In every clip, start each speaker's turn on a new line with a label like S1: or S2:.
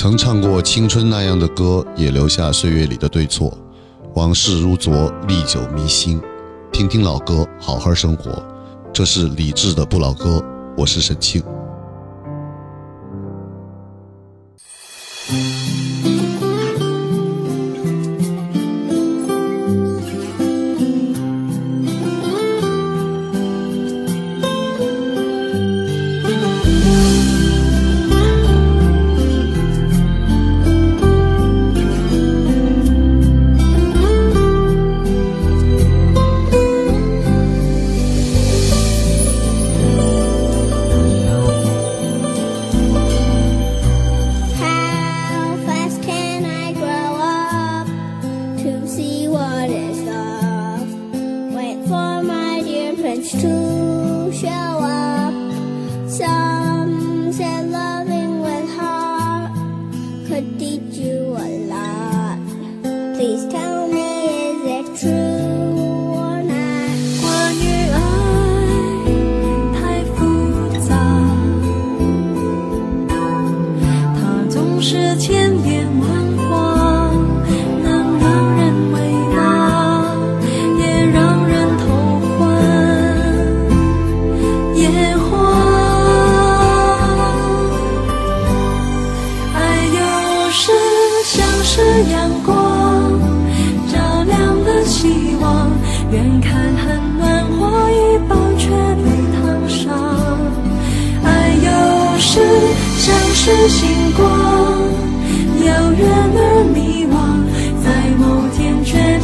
S1: 曾唱过青春那样的歌，也留下岁月里的对错。往事如昨，历久弥新。听听老歌，好好生活。这是李志的不老歌，我是沈庆。for my dear prince to show us.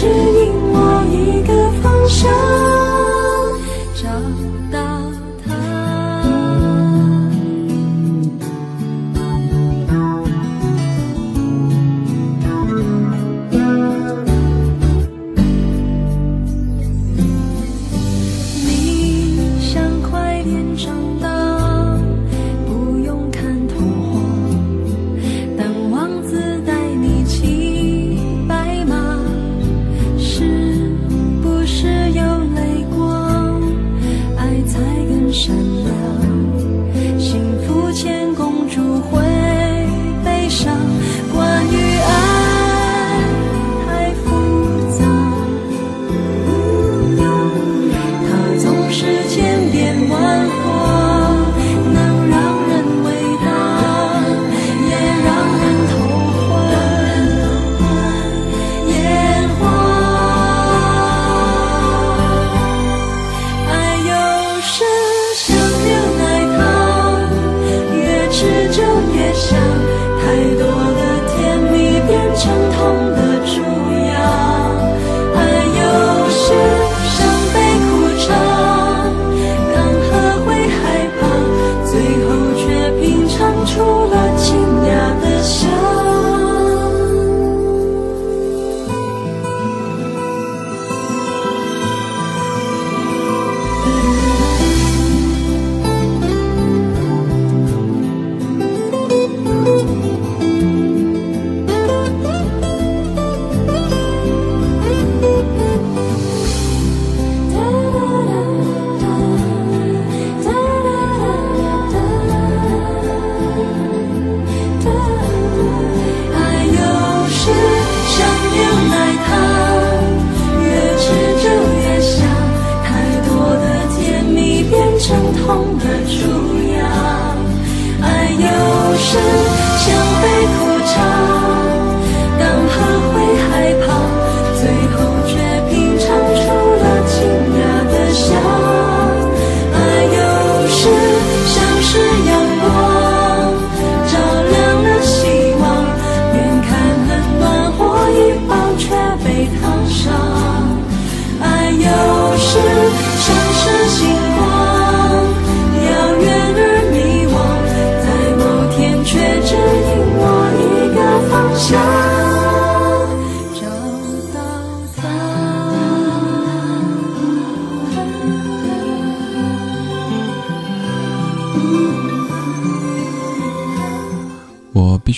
S2: 只一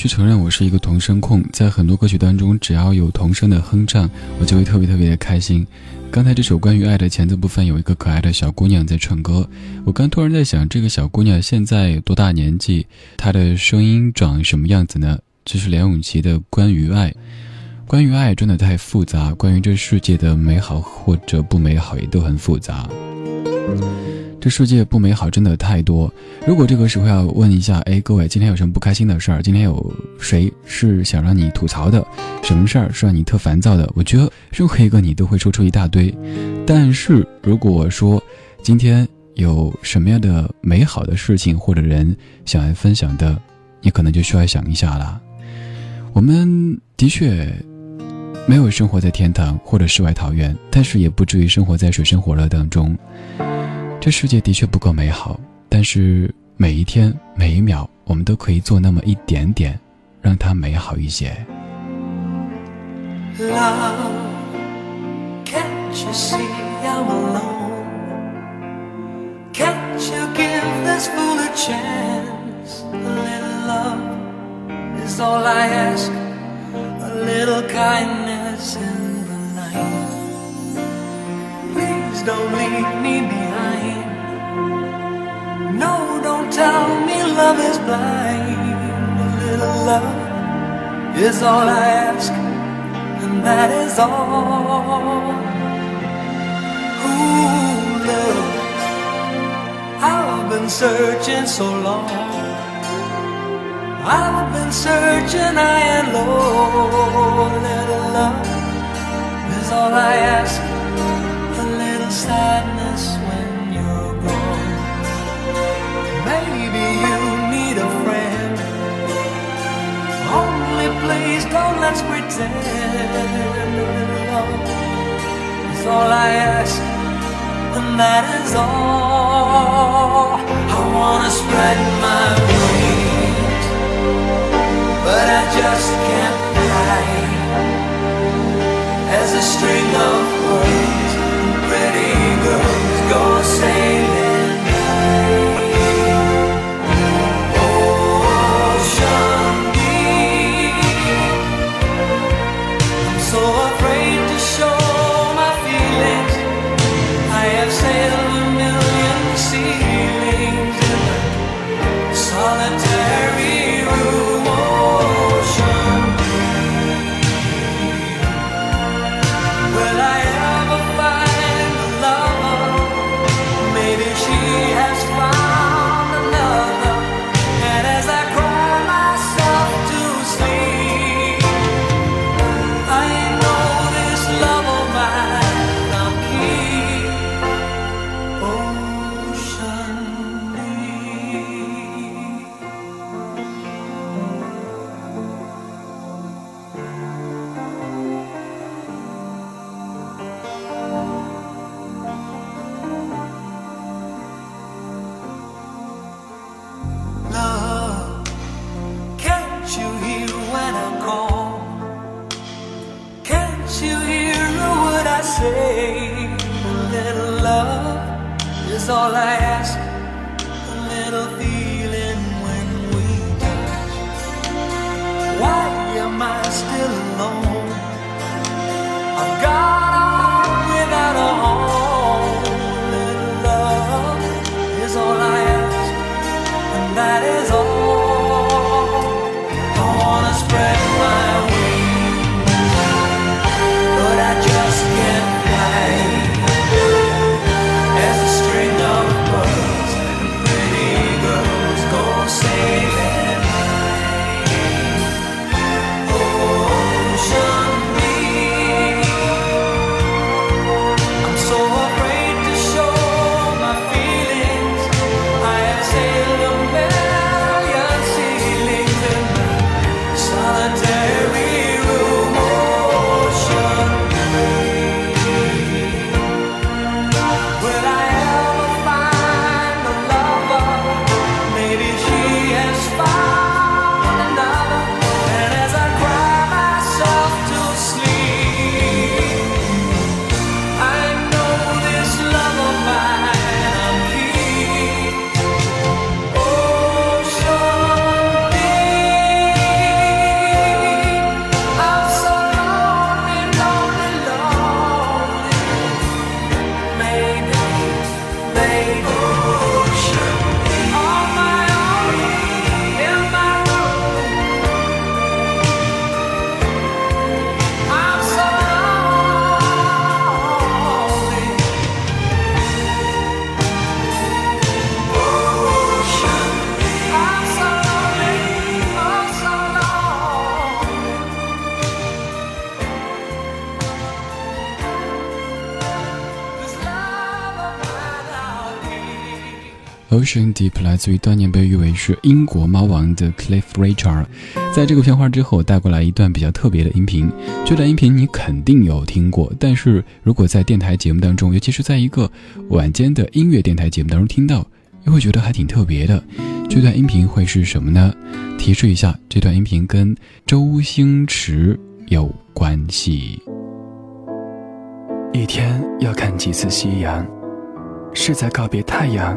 S2: 去承认我是一个童声控，在很多歌曲当中，只要有童声的哼唱，我就会特别特别的开心。刚才这首关于爱的前奏部分，有一个可爱的小姑娘在唱歌，我刚突然在想，这个小姑娘现在多大年纪？她的声音长什么样子呢？
S3: 这是梁咏琪的《关于爱》。关于爱真的太复杂，关于这世界的美好或者不美好也都很复杂。这世界不美好真的太多。如果这个时候要问一下，哎，各位今天有什么不开心的事儿？今天有谁是想让你吐槽的？什么事儿是让你特烦躁的？我觉得任何一个你都会说出一大堆。但是如果说今天有什么样的美好的事情或者人想来分享的，你可能就需要想一下了。我们的确没有生活在天堂或者世外桃源，但是也不至于生活在水深火热当中。这世界的确不够美好，但是每一天每一秒，我们都可以做那么一点点，让它美好一些。
S4: Don't leave me behind. No, don't tell me love is blind. A little love is all I ask, and that is all. Ooh, love, I've been searching so long. I've been searching high and low. A Little love is all I ask sadness when you're gone. Maybe you need a friend. Only please don't let's pretend. Is all I ask, and that is all. I wanna spread my wings, but I just can't fly. As a string of party goes, go sailing.
S3: Ocean Deep 来自于当年被誉为是英国猫王的 Cliff Richard。在这个片花之后，带过来一段比较特别的音频。这段音频你肯定有听过，但是如果在电台节目当中，尤其是在一个晚间的音乐电台节目当中听到，又会觉得还挺特别的。这段音频会是什么呢？提示一下，这段音频跟周星驰有关系。一天要看几次夕阳？是在告别太阳？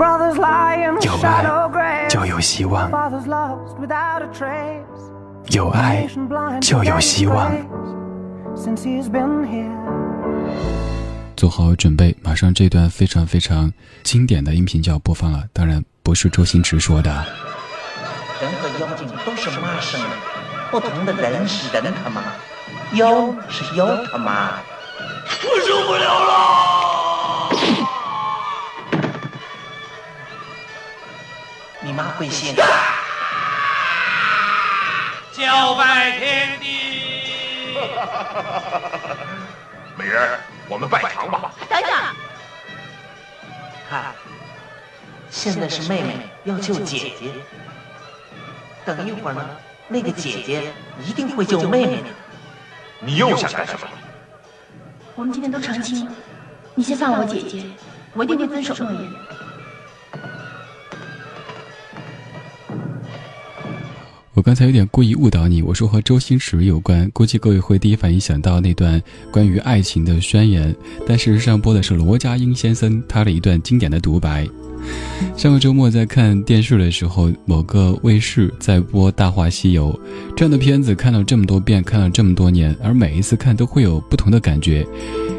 S3: 有爱就有希望，有爱就有希望。做好准备，马上这段非常非常经典的音频就要播放了。当然不是周星驰说的。
S5: 人和妖精都是妈生的，不同的人是人他妈，妖是妖他妈。我受不了了。你妈会信？
S6: 叫拜天地！
S7: 美人，我们拜堂吧。
S8: 等等，
S5: 看，现在是妹妹要救姐姐，等一会儿呢，那个姐姐一定会救妹妹的。
S7: 你又想干什么？
S8: 我们今天都成亲了，你先放我姐姐，我一定会遵守诺言。
S3: 我刚才有点故意误导你，我说和周星驰有关，估计各位会第一反应想到那段关于爱情的宣言，但事实上播的是罗家英先生他的一段经典的独白。上个周末在看电视的时候，某个卫视在播《大话西游》这样的片子，看了这么多遍，看了这么多年，而每一次看都会有不同的感觉。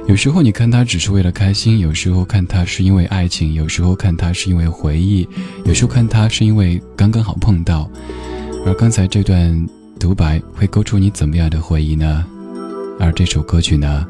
S3: 有时候你看它只是为了开心，有时候看它是因为爱情，有时候看它是因为回忆，有时候看它是因为刚刚好碰到。而刚才这段独白会勾出你怎么样的回忆呢？而这首歌曲呢？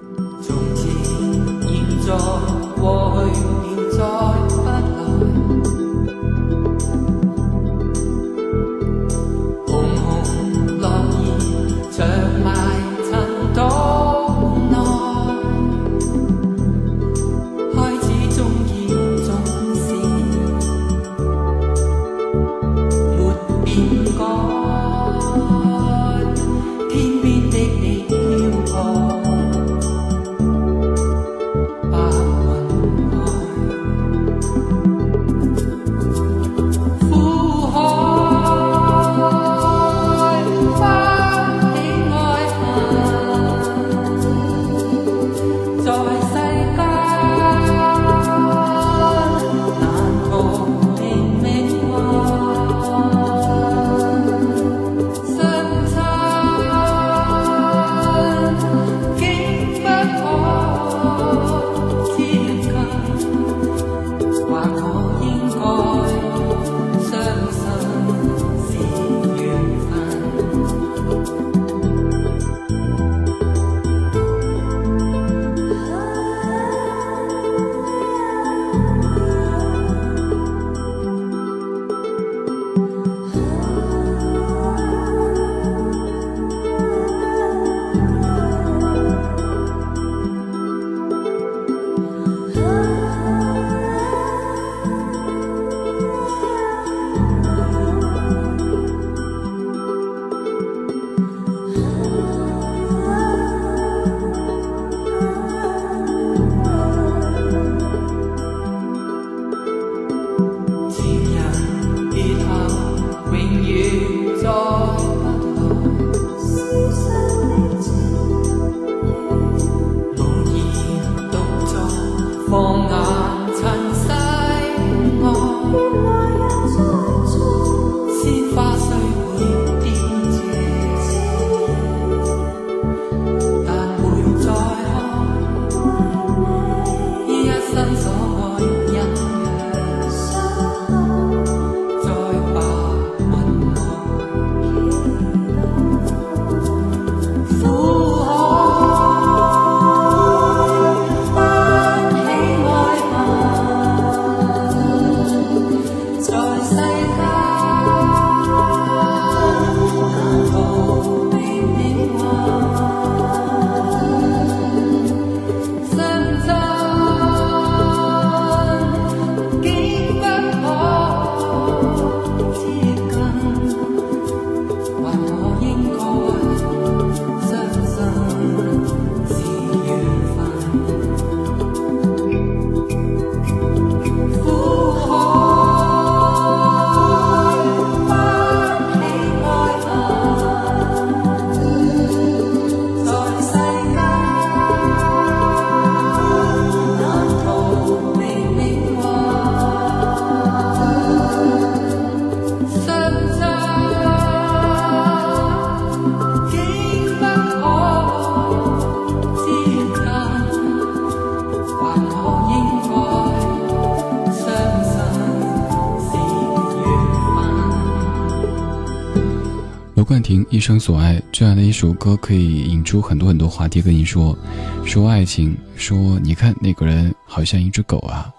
S9: 一生所爱这样的一首歌，可以引出很多很多话题跟你说，说爱情，说你看那个人好像一只狗啊。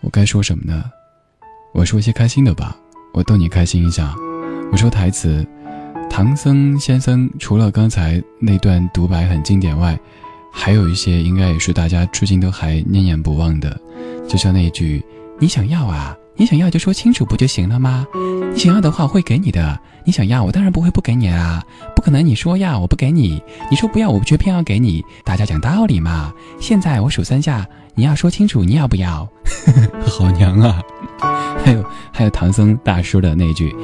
S9: 我该说什么呢？我说一些开心的吧，我逗你开心一下。我说台词，唐僧先生除了刚才那段独白很经典外，还有一些应该也是大家至今都还念念不忘的，就像那句“你想要啊”。你想要就说清楚不就行了吗？你想要的话我会给你的。你想要我当然不会不给你啊，不可能你说要我不给你，你说不要我却偏要给你。大家讲道理嘛。现在我数三下，你要说清楚你要不要。好娘啊！还有还有唐僧大叔的那句：“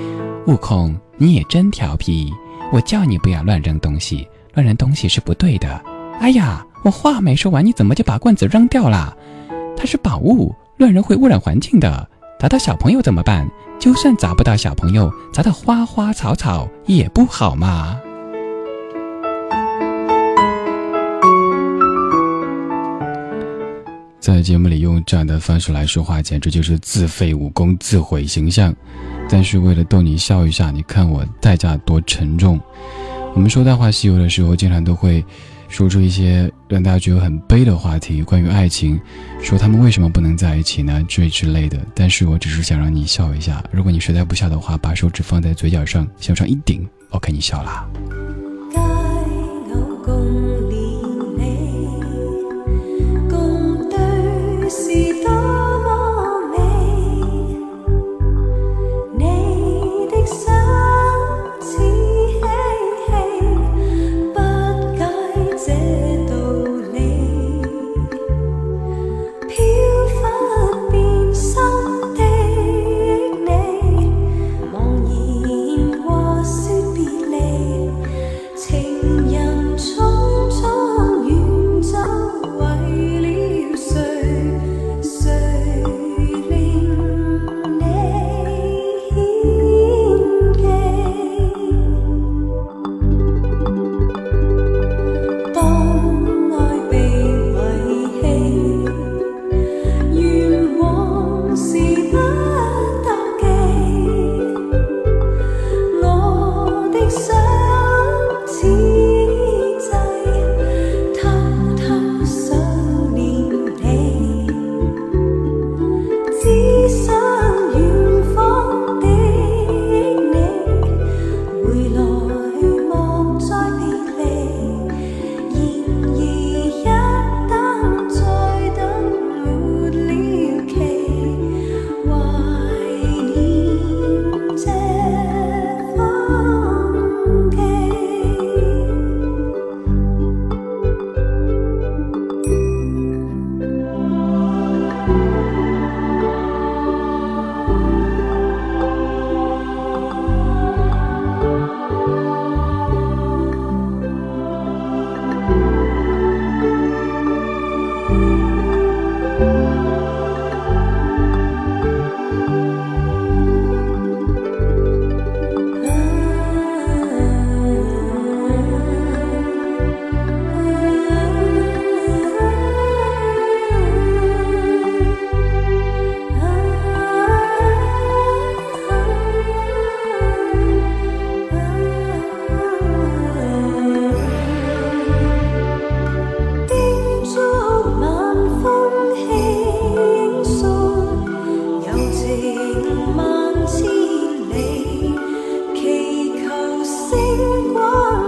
S9: 悟空你也真调皮，我叫你不要乱扔东西，乱扔东西是不对的。”哎呀，我话没说完，你怎么就把棍子扔掉了？它是宝物，乱扔会污染环境的。砸到小朋友怎么办？就算砸不到小朋友，砸到花花草草也不好嘛。在节目里用这样的方式来说话，简直就是自废武功、自毁形象。但是为了逗你笑一下，你看我代价多沉重。我们说《大话西游》的时候，经常都会。说出一些让大家觉得很悲的话题，关于爱情，说他们为什么不能在一起呢？这之类的。但是我只是想让你笑一下。如果你实在不笑的话，把手指放在嘴角上，向上一顶，OK，你笑啦。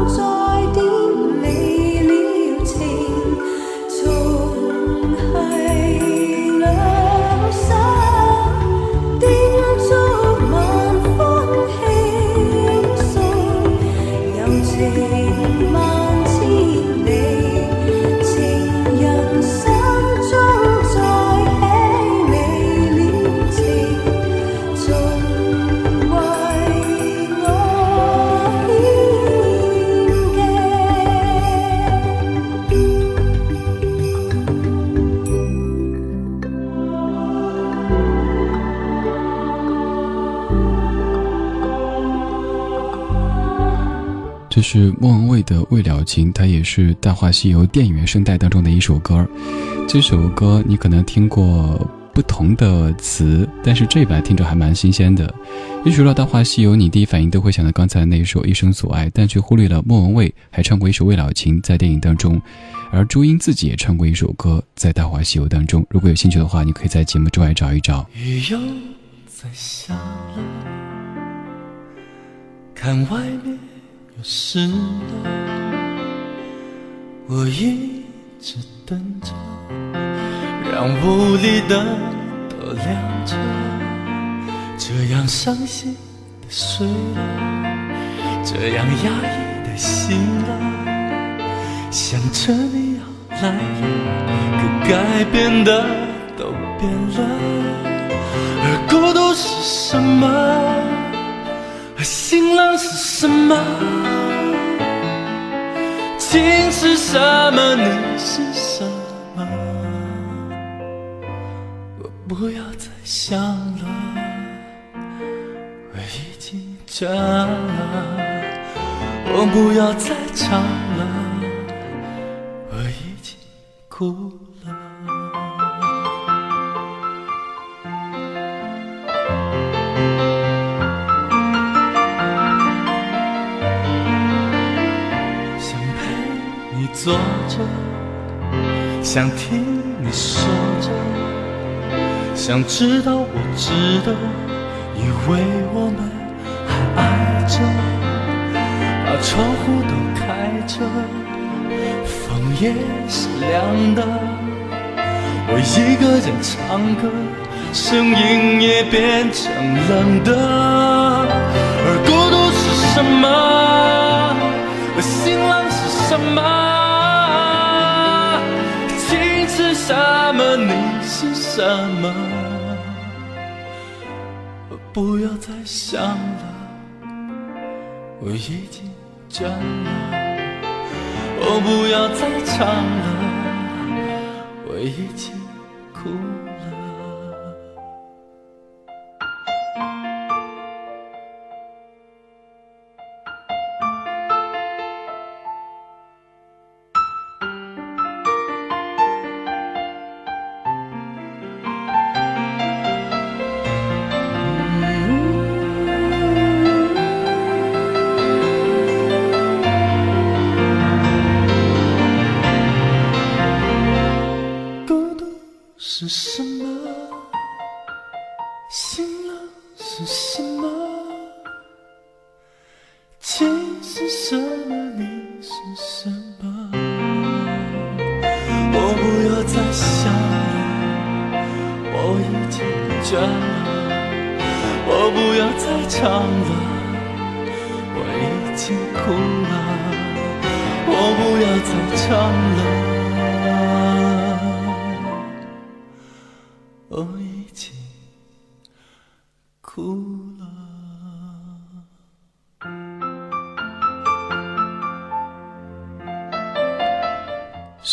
S3: so 是莫文蔚的《未了情》，它也是《大话西游》电影原声带当中的一首歌。这首歌你可能听过不同的词，但是这版听着还蛮新鲜的。一说到《大话西游》，你第一反应都会想到刚才那一首《一生所爱》，但却忽略了莫文蔚还唱过一首《未了情》在电影当中，而朱茵自己也唱过一首歌在《大话西游》当中。如果有兴趣的话，你可以在节目之外找一找。
S4: 雨又在下了，看外面又湿了，我一直等着，让屋里灯都亮着，这样伤心的睡了，这样压抑的醒了，想着你要来了，可该变的都变了。而孤独是什么？而心冷是什么？情是什么？你是什么？我不要再想了，我已经倦了。我不要再唱了，我已经哭着，想听你说着，想知道我值得，以为我们还爱着，把窗户都开着，风也是凉的，我一个人唱歌，声音也变成冷的，不要再想了，我已经倦了。我不要再唱了，我已经是什么？心冷是什么？情是什么？你是什么？我不要再想了，我已经倦了。我不要再唱了，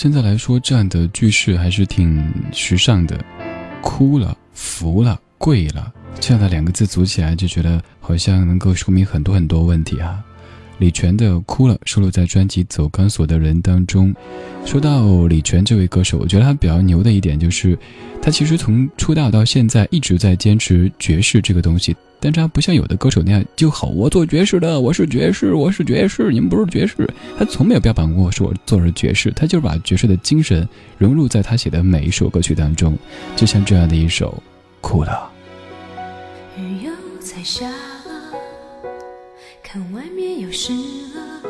S3: 现在来说，这样的句式还是挺时尚的。哭了、服了、跪了，这样的两个字组起来，就觉得好像能够说明很多很多问题啊。李泉的《哭了》收录在专辑《走钢索的人》当中。说到李泉这位歌手，我觉得他比较牛的一点就是，他其实从出道到现在一直在坚持爵士这个东西。但是他不像有的歌手那样就好，我做爵士的，我是爵士，我是爵士，你们不是爵士。他从没有标榜过说我做的是爵士，他就是把爵士的精神融入在他写的每一首歌曲当中，就像这样的一首《哭了》。
S2: 雨又在下，看外面又湿了，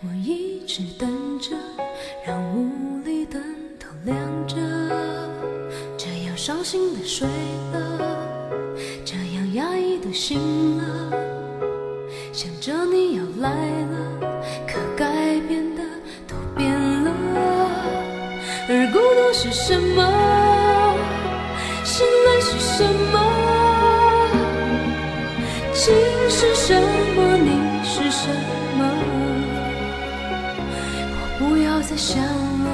S2: 我一直等着，让屋里灯都亮着，这样伤心的睡了，这样压抑的醒了，想着你要来了，可改变的都变了，而孤独是什么？心累是什么？心是什么？你是什么？我不要再想了，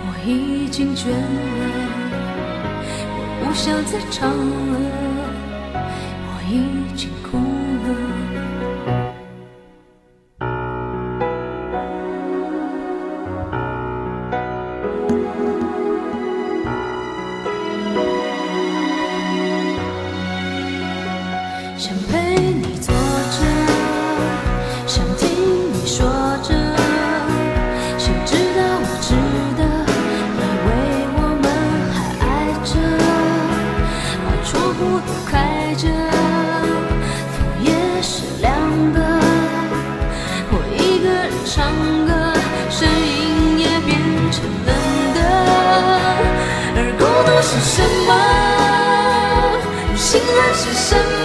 S2: 我已经倦了，我不想再唱了，我已经情人是什么？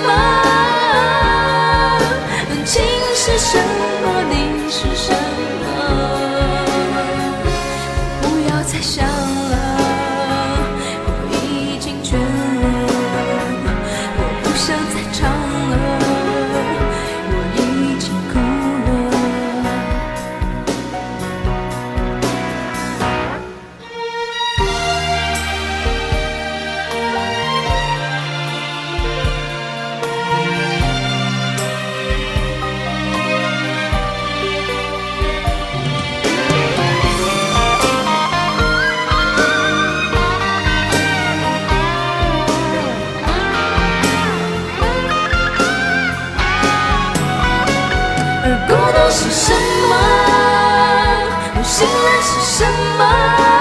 S2: 而孤独是什么？信任是什么？